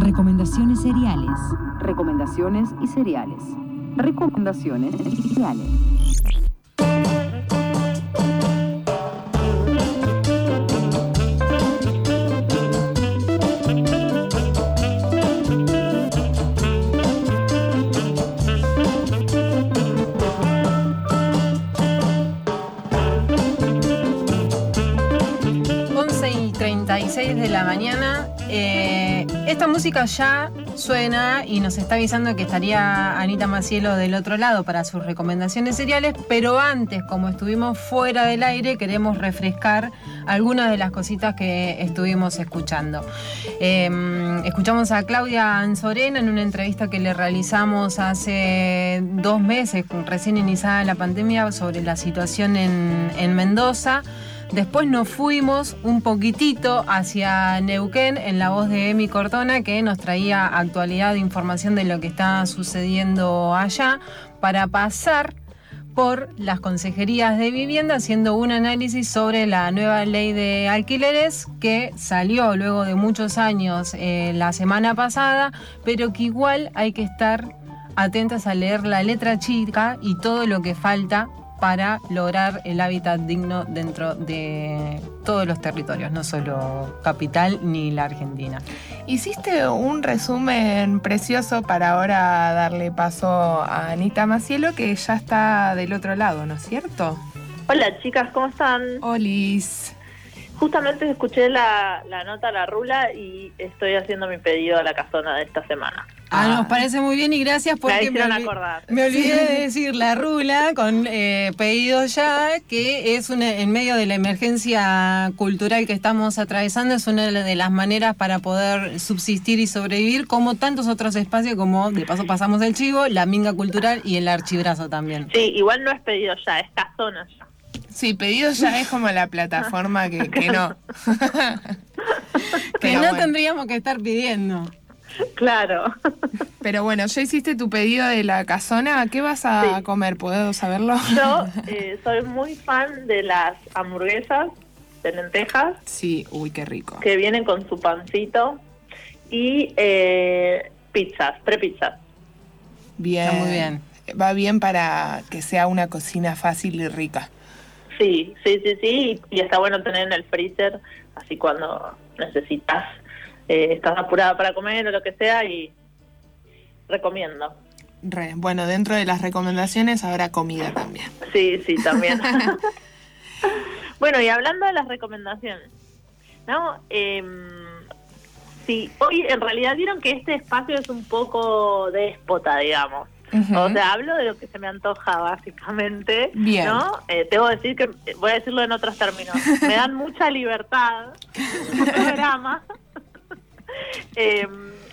Recomendaciones seriales. Recomendaciones y cereales. Recomendaciones y cereales. y 36 de la mañana. Música ya suena y nos está avisando que estaría Anita Macielo del otro lado para sus recomendaciones seriales, pero antes, como estuvimos fuera del aire, queremos refrescar algunas de las cositas que estuvimos escuchando. Eh, escuchamos a Claudia Anzorena en una entrevista que le realizamos hace dos meses, recién iniciada la pandemia, sobre la situación en Mendoza. Después nos fuimos un poquitito hacia Neuquén en la voz de Emi Cortona que nos traía actualidad e información de lo que está sucediendo allá para pasar por las consejerías de vivienda haciendo un análisis sobre la nueva ley de alquileres que salió luego de muchos años eh, la semana pasada, pero que igual hay que estar atentas a leer la letra chica y todo lo que falta para lograr el hábitat digno dentro de todos los territorios, no solo capital ni la Argentina. Hiciste un resumen precioso para ahora darle paso a Anita Macielo, que ya está del otro lado, ¿no es cierto? Hola chicas, ¿cómo están? Olis. Justamente escuché la, la nota La Rula y estoy haciendo mi pedido a la casona de esta semana. Ah, nos parece muy bien y gracias porque me, olvi- acordar. me olvidé de decir la rula con eh, pedido ya, que es una, en medio de la emergencia cultural que estamos atravesando, es una de las maneras para poder subsistir y sobrevivir, como tantos otros espacios, como de paso pasamos el chivo, la minga cultural y el archibrazo también. Sí, igual no es pedido ya, es casona ya. Sí, pedido ya es como la plataforma que, que no. Que no bueno. tendríamos que estar pidiendo. Claro. Pero bueno, ya hiciste tu pedido de la casona. ¿Qué vas a Sí. comer? ¿Puedo saberlo? Yo eh, soy muy fan de las hamburguesas de lentejas Sí, uy, qué rico. que vienen con su pancito y eh, pizzas, prepizzas. Bien. Está muy bien. Va bien para que sea una cocina fácil y rica. Sí, sí, sí, sí. Y está bueno tener en el freezer, así cuando necesitas, eh, estás apurada para comer o lo que sea, y recomiendo. Re. Bueno, dentro de las recomendaciones habrá comida también. Sí, sí, también. bueno, y hablando de las recomendaciones, ¿no? Eh, sí, hoy en realidad vieron que este espacio es un poco déspota, digamos. O sea, hablo de lo que se me antoja, básicamente. Bien. ¿No? Eh, tengo que decir que, eh, voy a decirlo en otros términos, me dan mucha libertad en programa. Eh,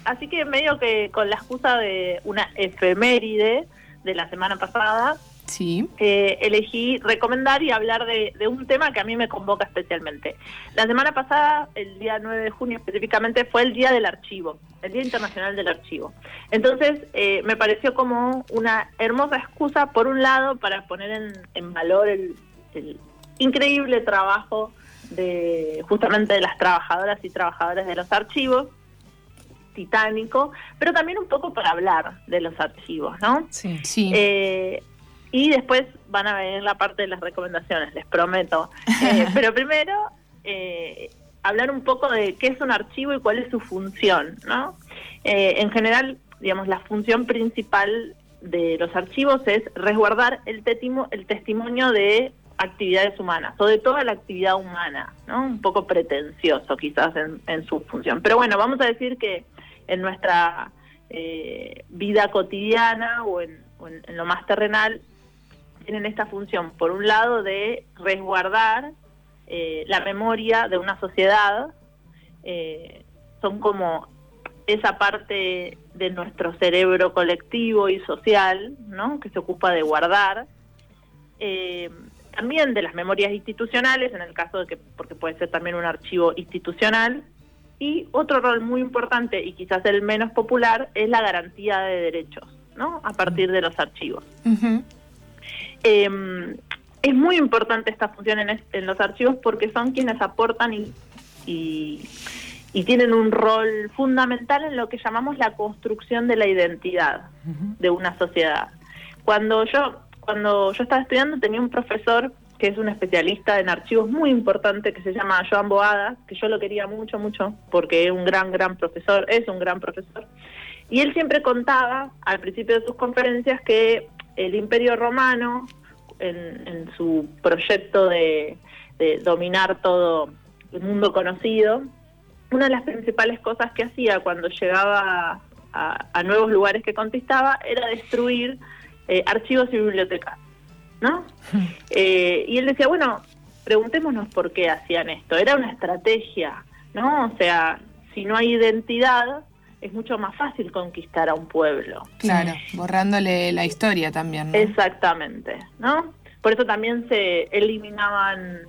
así que medio que con la excusa de una efeméride de la semana pasada, Sí. eh, elegí recomendar y hablar de, de un tema que a mí me convoca especialmente. La semana pasada, el día 9 de junio específicamente, fue el Día del Archivo, el Día Internacional del Archivo. Entonces, eh, me pareció como una hermosa excusa, por un lado, para poner en, en valor el, el increíble trabajo de justamente de las trabajadoras y trabajadores de los archivos, titánico, pero también un poco para hablar de los archivos, ¿no? Sí. Sí. Eh, y después van a venir la parte de las recomendaciones, les prometo. Eh, pero primero, eh, hablar un poco de qué es un archivo y cuál es su función, ¿no? Eh, en general, digamos, la función principal de los archivos es resguardar el, tetimo- el testimonio de actividades humanas, o de toda la actividad humana, ¿no? Un poco pretencioso quizás en, en su función. Pero bueno, vamos a decir que en nuestra eh, vida cotidiana o en, o en- en lo más terrenal tienen esta función, por un lado, de resguardar eh, la memoria de una sociedad, eh, son como esa parte de nuestro cerebro colectivo y social, ¿no? que se ocupa de guardar, eh, también de las memorias institucionales, en el caso de que, porque puede ser también un archivo institucional, y otro rol muy importante y quizás el menos popular es la garantía de derechos, ¿no? A partir de los archivos. Ujú. Eh, es muy importante esta función en, en los archivos porque son quienes aportan y, y, y tienen un rol fundamental en lo que llamamos la construcción de la identidad de una sociedad. Cuando yo, cuando yo estaba estudiando tenía un profesor que es un especialista en archivos muy importante que se llama Joan Boada, que yo lo quería mucho, mucho, porque es un gran, gran profesor, es un gran profesor. Y él siempre contaba al principio de sus conferencias que el imperio romano, en, su proyecto de, dominar todo el mundo conocido, una de las principales cosas que hacía cuando llegaba a, nuevos lugares que conquistaba era destruir eh, archivos y bibliotecas. ¿no? Eh, y él decía, bueno, preguntémonos por qué hacían esto. Era una estrategia, ¿no? O sea, si no hay identidad, es mucho más fácil conquistar a un pueblo. Claro, borrándole la historia también. Exactamente, ¿no? Por eso también se eliminaban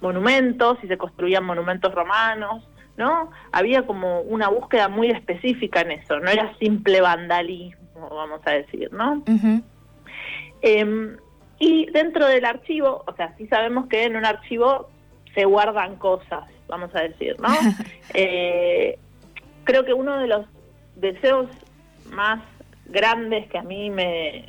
monumentos y se construían monumentos romanos, ¿no? Había como una búsqueda muy específica en eso, no era simple vandalismo, vamos a decir, ¿no? Y dentro del archivo, o sea, sí sabemos que en un archivo se guardan cosas, vamos a decir, ¿no? Eh, creo que uno de los deseos más grandes que a mí me,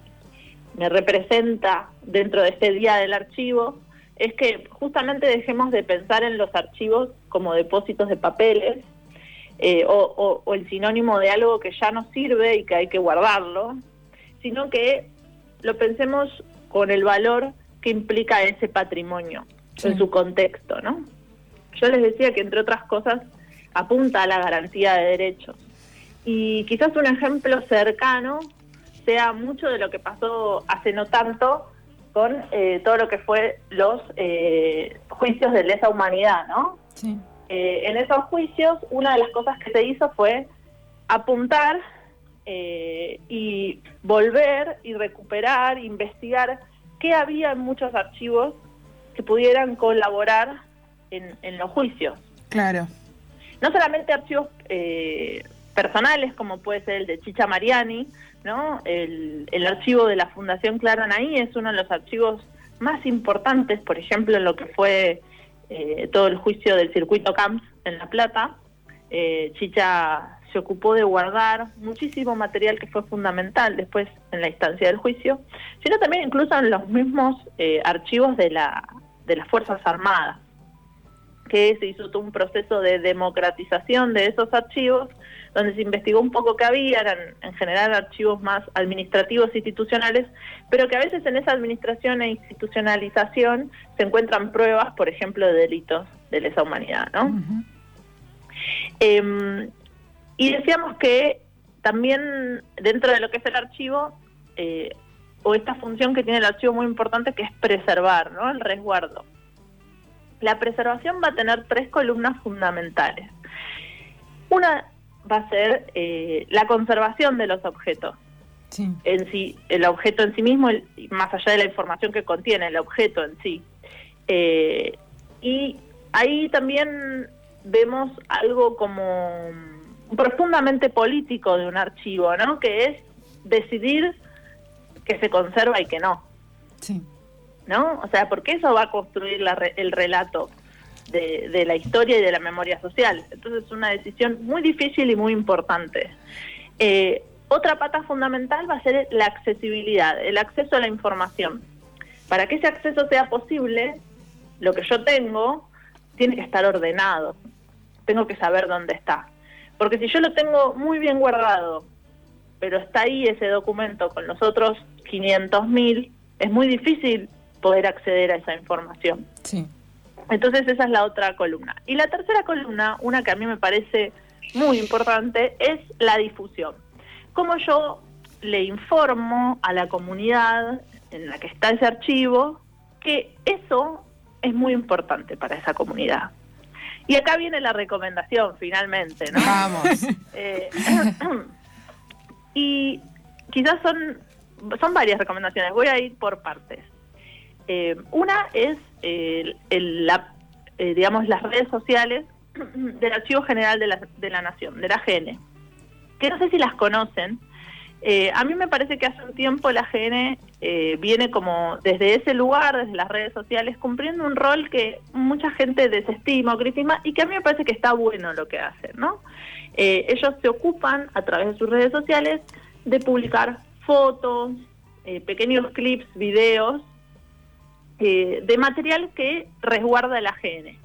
me representa dentro de este día del archivo es que justamente dejemos de pensar en los archivos como depósitos de papeles eh, o, o, el sinónimo de algo que ya no sirve y que hay que guardarlo, sino que lo pensemos con el valor que implica ese patrimonio en su contexto, ¿no? Yo les decía que entre otras cosas apunta a la garantía de derechos. Y quizás un ejemplo cercano sea mucho de lo que pasó hace no tanto con eh, todo lo que fue los eh, juicios de lesa humanidad, ¿no? Sí. Eh, en esos juicios, una de las cosas que se hizo fue apuntar eh, y volver y recuperar, investigar qué había en muchos archivos que pudieran colaborar en, los juicios. Claro. No solamente archivos eh, personales, como puede ser el de Chicha Mariani, ¿no? El, archivo de la Fundación Anaí es uno de los archivos más importantes, por ejemplo, en lo que fue eh, todo el juicio del circuito Camps en La Plata. Chicha se ocupó de guardar muchísimo material que fue fundamental después en la instancia del juicio, sino también incluso en los mismos eh, archivos de, la, de las Fuerzas Armadas, que se hizo todo un proceso de democratización de esos archivos, donde se investigó un poco qué había, eran en general archivos más administrativos e institucionales, pero que a veces en esa administración e institucionalización se encuentran pruebas, por ejemplo, de delitos de lesa humanidad, ¿no? Y decíamos que también dentro de lo que es el archivo, eh, o esta función que tiene el archivo muy importante, que es preservar, ¿no? El resguardo. La preservación va a tener tres columnas fundamentales. Una va a ser eh, la conservación de los objetos. En sí, el objeto en sí mismo, más allá de la información que contiene el objeto en sí. Eh, y ahí también vemos algo como profundamente político de un archivo, ¿no? Que es decidir que se conserva y que no. Sí. ¿No? O sea, porque eso va a construir el relato de, la historia y de la memoria social. Entonces es una decisión muy difícil y muy importante. Eh, otra pata fundamental va a ser la accesibilidad, el acceso a la información. Para que ese acceso sea posible, lo que yo tengo tiene que estar ordenado. Tengo que saber dónde está. Porque si yo lo tengo muy bien guardado, pero está ahí ese documento con los otros 500.000, es muy difícil poder acceder a esa información. Sí. Entonces esa es la otra columna. Y la tercera columna, una que a mí me parece muy importante, es la difusión. Cómo yo le informo a la comunidad en la que está ese archivo que eso es muy importante para esa comunidad. Y acá viene la recomendación, finalmente, ¿no? Vamos. Eh, y quizás son, son varias recomendaciones, voy a ir por partes. Eh, una es, la, eh, digamos, las redes sociales del Archivo General de la, de la Nación, de la GN, que no sé si las conocen, Eh, a mí me parece que hace un tiempo la GN eh, viene como desde ese lugar, desde las redes sociales, cumpliendo un rol que mucha gente desestima o critica y que a mí me parece que está bueno lo que hacen, ¿no? Eh, ellos se ocupan a través de sus redes sociales de publicar fotos, pequeños clips, videos de material que resguarda la GN.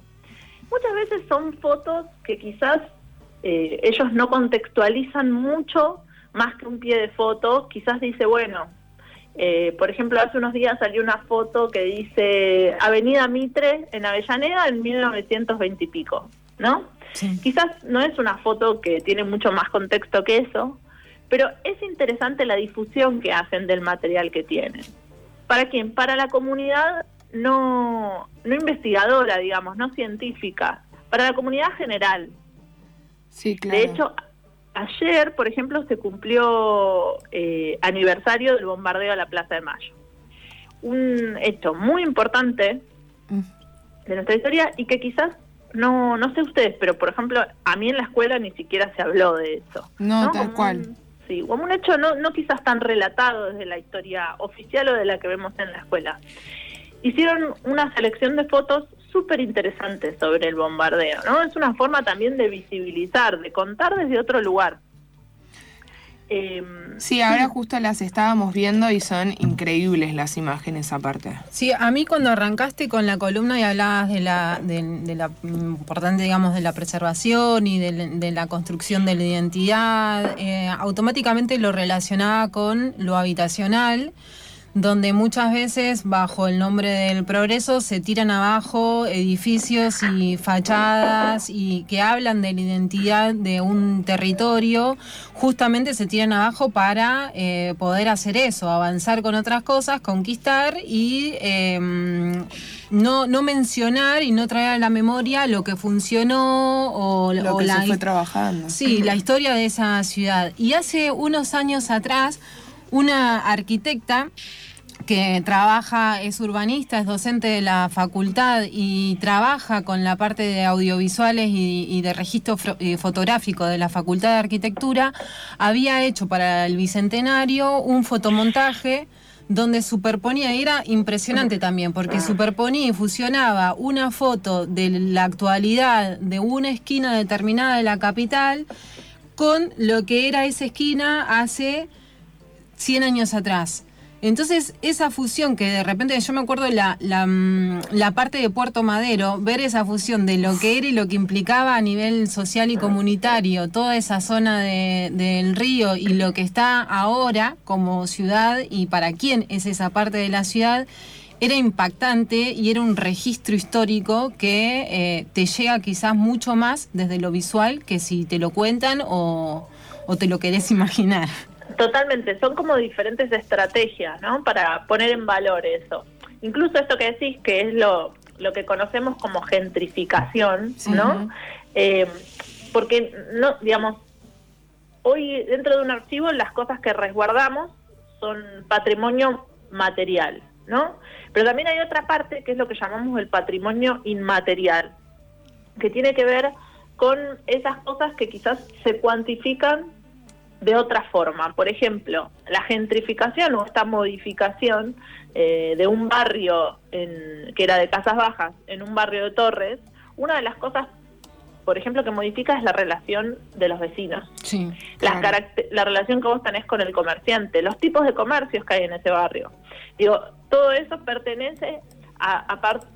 Muchas veces son fotos que quizás ellos no contextualizan mucho más que un pie de foto, quizás dice, bueno, eh, por ejemplo, hace unos días salió una foto que dice Avenida Mitre en Avellaneda en 1920 y pico, ¿no? Quizás no es una foto que tiene mucho más contexto que eso, pero es interesante la difusión que hacen del material que tienen. ¿Para quién? Para la comunidad no, no investigadora, digamos, no científica, para la comunidad general. Sí, claro. De hecho, ayer, por ejemplo, se cumplió eh, aniversario del bombardeo a la Plaza de Mayo. Un hecho muy importante mm. de nuestra historia y que quizás, no, no sé ustedes, pero por ejemplo, a mí en la escuela ni siquiera se habló de eso. No, tal cual. Sí, como un hecho no, no quizás tan relatado desde la historia oficial o de la que vemos en la escuela. Hicieron una selección de fotos súper interesante sobre el bombardeo, ¿no? Es una forma también de visibilizar, de contar desde otro lugar. Em, sí, ahora justo las estábamos viendo y son increíbles las imágenes aparte. Sí, a mí cuando arrancaste con la columna y hablabas de la, de, la importante, digamos, de la preservación y de, la construcción de la identidad, eh, automáticamente lo relacionaba con lo habitacional donde muchas veces bajo el nombre del progreso se tiran abajo edificios y fachadas y que hablan de la identidad de un territorio, justamente se tiran abajo para eh, poder hacer eso, avanzar con otras cosas, conquistar y em, no, no mencionar y no traer a la memoria lo que funcionó o, lo que se fue trabajando. Sí, la historia de esa ciudad. Y hace unos años atrás, una arquitecta que trabaja, es urbanista, es docente de la facultad y trabaja con la parte de audiovisuales y, de registro eh, fotográfico de la Facultad de Arquitectura, había hecho para el Bicentenario un fotomontaje donde superponía, y era impresionante también, porque superponía y fusionaba una foto de la actualidad de una esquina determinada de la capital con lo que era esa esquina hace 100 años atrás. Entonces, esa fusión que de repente, yo me acuerdo de la, mm, la, parte de Puerto Madero, ver esa fusión de lo que era y lo que implicaba a nivel social y comunitario, toda esa zona del río y lo que está ahora como ciudad y para quién es esa parte de la ciudad, era impactante y era un registro histórico que eh, te llega quizás mucho más desde lo visual que si te lo cuentan o, o te lo querés imaginar. Totalmente, son como diferentes estrategias, ¿no? Para poner en valor eso. Incluso esto que decís, que es lo, lo que conocemos como gentrificación, ¿no? Eh, porque, no, digamos, hoy dentro de un archivo las cosas que resguardamos son patrimonio material, ¿no? Pero también hay otra parte que es lo que llamamos el patrimonio inmaterial, que tiene que ver con esas cosas que quizás se cuantifican de otra forma. Por ejemplo, la gentrificación o esta modificación eh, de un barrio en, que era de casas bajas en un barrio de Torres, una de las cosas, por ejemplo, que modifica es la relación de los vecinos. Sí, la, la relación que vos tenés con el comerciante, los tipos de comercios que hay en ese barrio. Digo, todo eso pertenece a,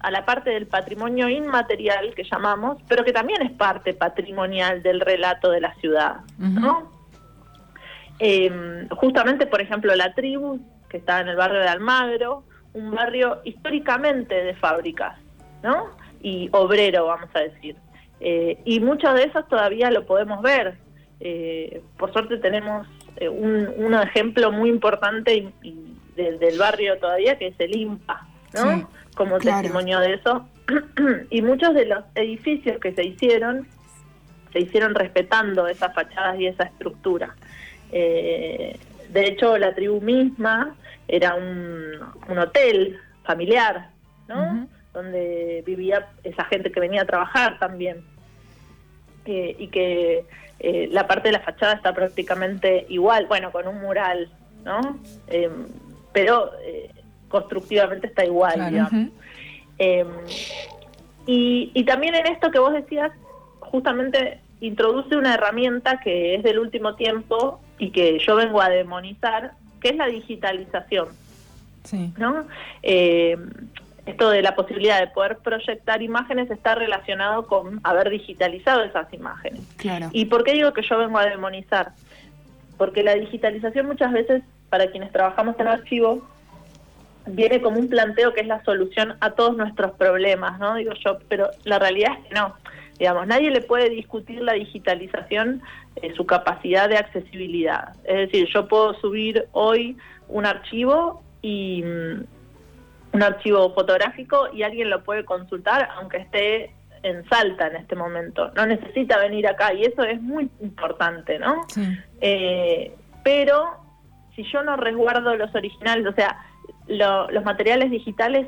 a, la parte del patrimonio inmaterial que llamamos, pero que también es parte patrimonial del relato de la ciudad, ¿no? Eh, justamente, por ejemplo, la tribu, que está en el barrio de Almagro, un barrio históricamente de fábricas, ¿no? Y obrero, vamos a decir. Eh, y muchos de esos todavía lo podemos ver. Eh, por suerte tenemos eh, un, ejemplo muy importante del barrio todavía, que es el IMPA, ¿no? Como testimonio de eso. y muchos de los edificios que se hicieron, se hicieron respetando esas fachadas y esa estructura. Eh, de hecho, la tribu misma era un, hotel familiar, ¿no? Donde vivía esa gente que venía a trabajar también. Eh, y que eh, la parte de la fachada está prácticamente igual, bueno, con un mural, ¿no? Eh, pero constructivamente está igual, digamos. Eh, y, y también en esto que vos decías, justamente introduce una herramienta que es del último tiempo y que yo vengo a demonizar, que es la digitalización. Sí. ¿no? Eh, esto de la posibilidad de poder proyectar imágenes está relacionado con haber digitalizado esas imágenes. Claro. ¿Y por qué digo que yo vengo a demonizar? Porque la digitalización muchas veces, para quienes trabajamos en archivo, viene como un planteo que es la solución a todos nuestros problemas, ¿no? Digo yo, pero la realidad es que no. Digamos, nadie le puede discutir la digitalización, eh, su capacidad de accesibilidad. Es decir, yo puedo subir hoy un archivo y mm, un archivo fotográfico y alguien lo puede consultar aunque esté en Salta en este momento. No necesita venir acá y eso es muy importante, ¿no? Sí. Eh, pero si yo no resguardo los originales, o sea, lo- los materiales digitales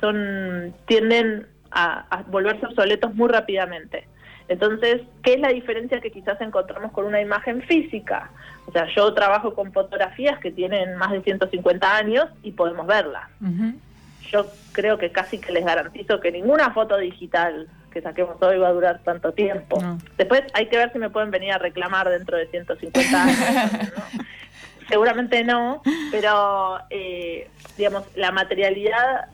son tienden a, a volverse obsoletos muy rápidamente. Entonces, ¿qué es la diferencia que quizás encontramos con una imagen física? O sea, yo trabajo con fotografías que tienen más de 150 años y podemos verlas. Yo creo que casi que les garantizo que ninguna foto digital que saquemos hoy va a durar tanto tiempo. No. Después hay que ver si me pueden venir a reclamar dentro de 150 años. ¿no? Seguramente no, pero eh, digamos, la materialidad,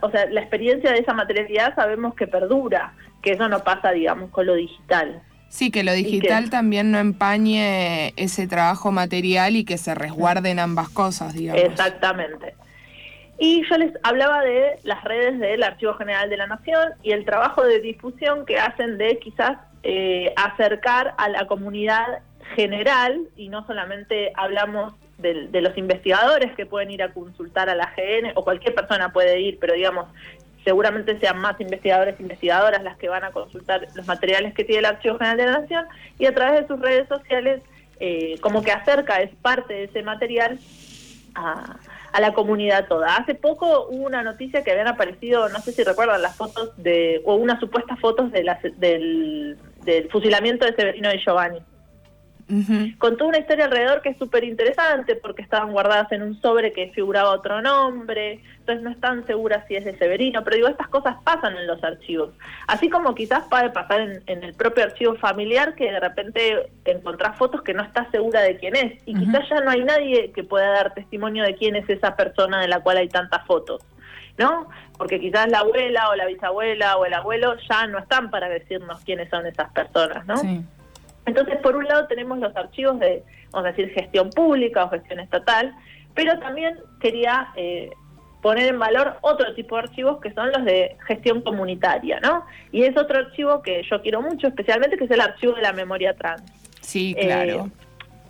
o sea, la experiencia de esa materialidad sabemos que perdura, que eso no pasa, digamos, con lo digital. Sí, que lo digital también no empañe ese trabajo material y que se resguarden ambas cosas, digamos. Exactamente. Y yo les hablaba de las redes del Archivo General de la Nación y el trabajo de difusión que hacen de quizás eh, acercar a la comunidad general, y no solamente hablamos del- de, los investigadores que pueden ir a consultar a la GN, o cualquier persona puede ir, pero digamos, seguramente sean más investigadores e investigadoras las que van a consultar los materiales que tiene el Archivo General de la Nación, y a través de sus redes sociales, eh, como que acerca, es parte de ese material a, a la comunidad toda. Hace poco hubo una noticia que habían aparecido, no sé si recuerdan, las fotos de, o unas supuestas fotos de las- del, del fusilamiento de Severino de Giovanni. Con toda una historia alrededor que es súper interesante porque estaban guardadas en un sobre que figuraba otro nombre, entonces no están seguras si es de Severino, pero digo, estas cosas pasan en los archivos. Así como quizás puede pasar en, en el propio archivo familiar que de repente encontrás fotos que no estás segura de quién es y quizás ya no hay nadie que pueda dar testimonio de quién es esa persona de la cual hay tantas fotos. ¿No? Porque quizás la abuela o la bisabuela o el abuelo ya no están para decirnos quiénes son esas personas, ¿no? Sí. Entonces, por un lado tenemos los archivos de, vamos a decir, gestión pública o gestión estatal, pero también quería eh, poner en valor otro tipo de archivos que son los de gestión comunitaria, ¿no? Y es otro archivo que yo quiero mucho, especialmente, que es el archivo de la memoria trans Sí, Eh, claro.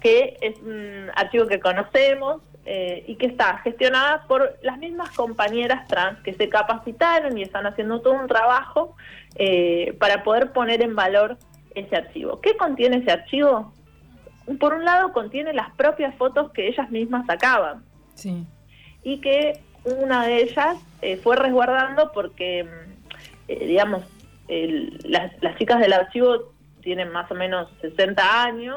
que es un archivo que conocemos eh, y que está gestionada por las mismas compañeras trans que se capacitaron y están haciendo todo un trabajo eh, para poder poner en valor ese archivo. ¿Qué contiene ese archivo? Por un lado contiene las propias fotos que ellas mismas sacaban Sí. y que una de ellas eh, fue resguardando porque, mm, eh, digamos, el- las, las chicas del archivo tienen más o menos 60 años,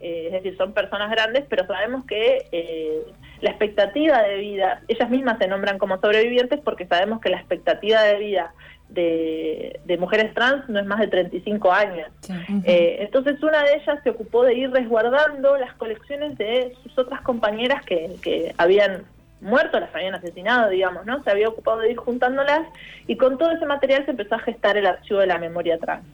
eh, es decir, son personas grandes, pero sabemos que la expectativa de vida, ellas mismas se nombran como sobrevivientes porque sabemos que la expectativa de vida de, de mujeres trans no es más de 35 años. Sí. Eh, entonces una de ellas se ocupó de ir resguardando las colecciones de sus otras compañeras que, que habían muerto, las habían asesinado, digamos, ¿no? Se había ocupado de ir juntándolas y con todo ese material se empezó a gestar el archivo de la memoria trans.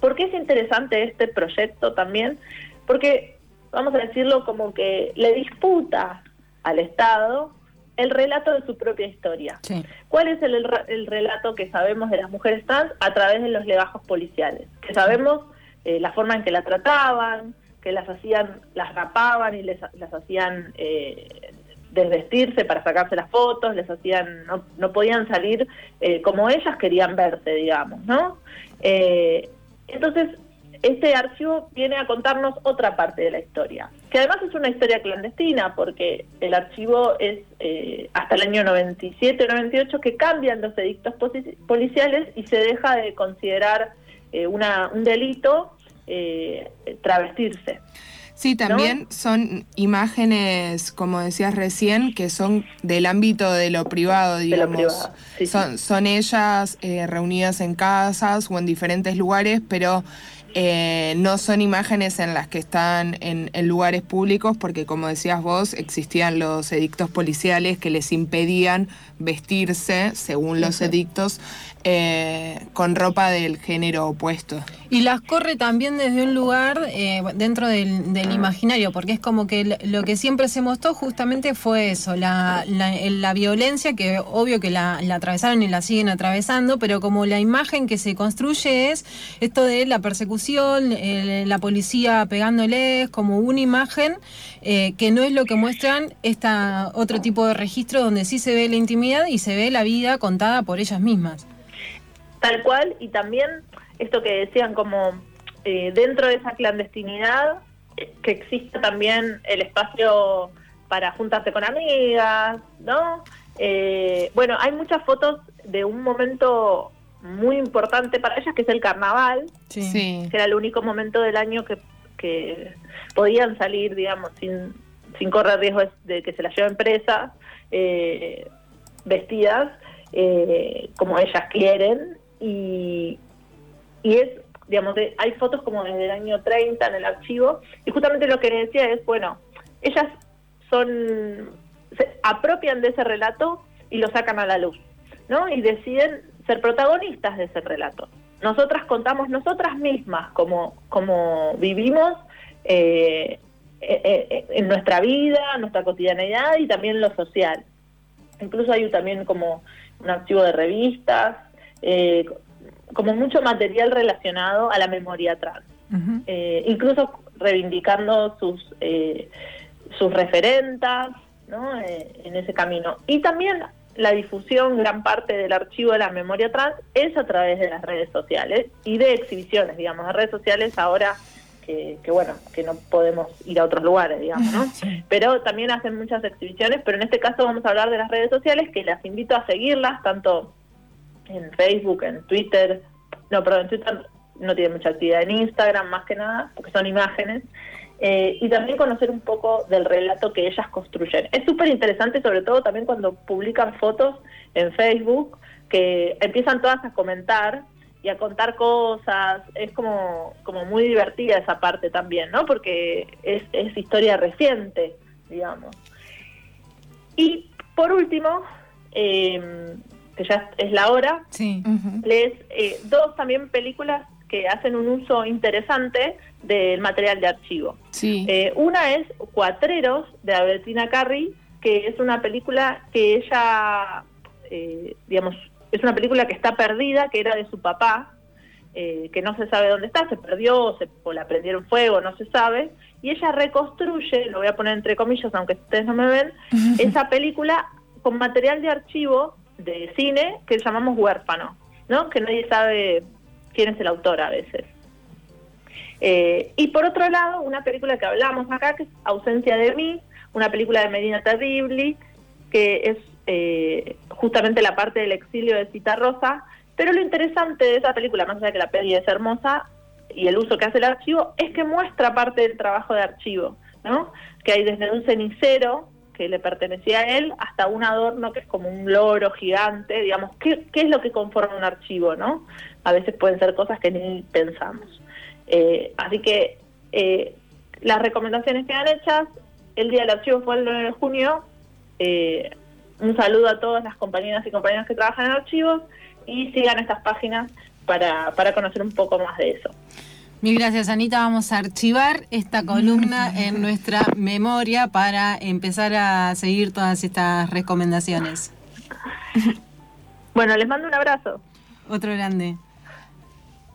¿Por qué es interesante este proyecto también? Porque, vamos a decirlo, como que le disputa al Estado el relato de su propia historia. Sí. ¿Cuál es el, el re- el relato que sabemos de las mujeres trans a través de los legajos policiales? Que sabemos eh, la forma en que la trataban, que las hacían, las rapaban y les, las hacían eh, desvestirse para sacarse las fotos, les hacían, no, no podían salir eh, como ellas querían verse, digamos, ¿no? Eh, entonces, este archivo viene a contarnos otra parte de la historia, que además es una historia clandestina, porque el archivo es eh, hasta el año 97 o 98 que cambian los edictos policiales y se deja de considerar eh, una, un delito eh, travestirse. Sí, también son imágenes, como decías recién, que son del ámbito de lo privado, digamos. son, son ellas reunidas en casas o en diferentes lugares, pero eh, no son imágenes en las que están en, lugares públicos porque como decías vos existían los edictos policiales que les impedían vestirse según los edictos eh, con ropa del género opuesto. Y las corre también desde un lugar eh, dentro del, imaginario, porque es como que lo que siempre se mostró justamente fue eso, la, la, violencia, que obvio que la, atravesaron y la siguen atravesando, pero como la imagen que se construye es esto de la persecución, la policía pegándoles, como una imagen eh, que no es lo que muestran esta otro tipo de registro donde sí se ve la intimidad y se ve la vida contada por ellas mismas. Tal cual, y también esto que decían como eh, dentro de esa clandestinidad, que exista también el espacio para juntarse con amigas, ¿no? Eh, bueno, hay muchas fotos de un momento muy importante para ellas, que es el carnaval, que era el único momento del año que, que podían salir, digamos, sin, sin correr riesgo de que se las lleven presas, eh, vestidas como ellas quieren. Y, y es, digamos, hay fotos como desde el año 30 en el archivo, y justamente lo que decía es, bueno, ellas son, se apropian de ese relato y lo sacan a la luz, ¿no? Y deciden ser protagonistas de ese relato. Nosotras contamos nosotras mismas como, como vivimos eh, eh, eh, en nuestra vida, nuestra cotidianidad y también lo social. Incluso hay también como un archivo de revistas, eh, como mucho material relacionado a la memoria trans, eh, incluso reivindicando sus, eh, sus referentas ¿no? en ese camino. Y también la difusión, gran parte del archivo de la memoria trans es a través de las redes sociales y de exhibiciones, digamos, de redes sociales ahora que, bueno, que no podemos ir a otros lugares, digamos, ¿no? Pero también hacen muchas exhibiciones, pero en este caso vamos a hablar de las redes sociales, que las invito a seguirlas, tanto en Facebook, en Twitter, no, perdón, en Twitter no tiene mucha actividad, en Instagram más que nada, porque son imágenes, eh, y también conocer un poco del relato que ellas construyen. Es súper interesante, sobre todo también cuando publican fotos en Facebook, que empiezan todas a comentar y a contar cosas, es como, como muy divertida esa parte también, ¿no? Porque es, es historia reciente, digamos. Y por último, eh, que ya es la hora, sí. les eh, dos también películas que hacen un uso interesante del material de archivo. Sí. Eh, una es Cuatreros de Albertina Carri, que es una película que ella, eh, digamos, es una película que está perdida, que era de su papá, que no se sabe dónde está, se perdió, se, o la prendieron fuego, no se sabe, y ella reconstruye, lo voy a poner entre comillas, aunque ustedes no me ven, esa película con material de archivo de cine que llamamos huérfano, ¿no? Que nadie sabe quién es el autor a veces. Eh, y por otro lado, una película que hablamos acá, que es Ausencia de mí, una película de Medina Terribli, que es eh, justamente la parte del exilio de Cita Rosa, pero lo interesante de esa película, más allá de que la peli es hermosa y el uso que hace el archivo, es que muestra parte del trabajo de archivo, ¿no? Que hay desde un cenicero que le pertenecía a él hasta un adorno que es como un loro gigante, digamos, ¿qué, qué es lo que conforma un archivo, no? A veces pueden ser cosas que ni pensamos. Eh, así que eh, las recomendaciones quedan hechas, el día del archivo fue el 9 de junio, eh, un saludo a todas las compañeras y compañeros que trabajan en archivos y sigan estas páginas para, para conocer un poco más de eso. Mil gracias, Anita. Vamos a archivar esta columna en nuestra memoria para empezar a seguir todas estas recomendaciones. Bueno, les mando un abrazo. Otro grande.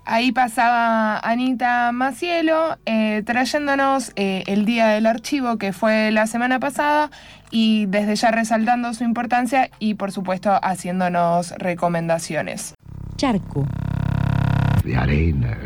Ahí pasaba Anita Macielo eh, trayéndonos eh, el Día del Archivo que fue la semana pasada y desde ya resaltando su importancia y por supuesto haciéndonos recomendaciones. Charco. De arena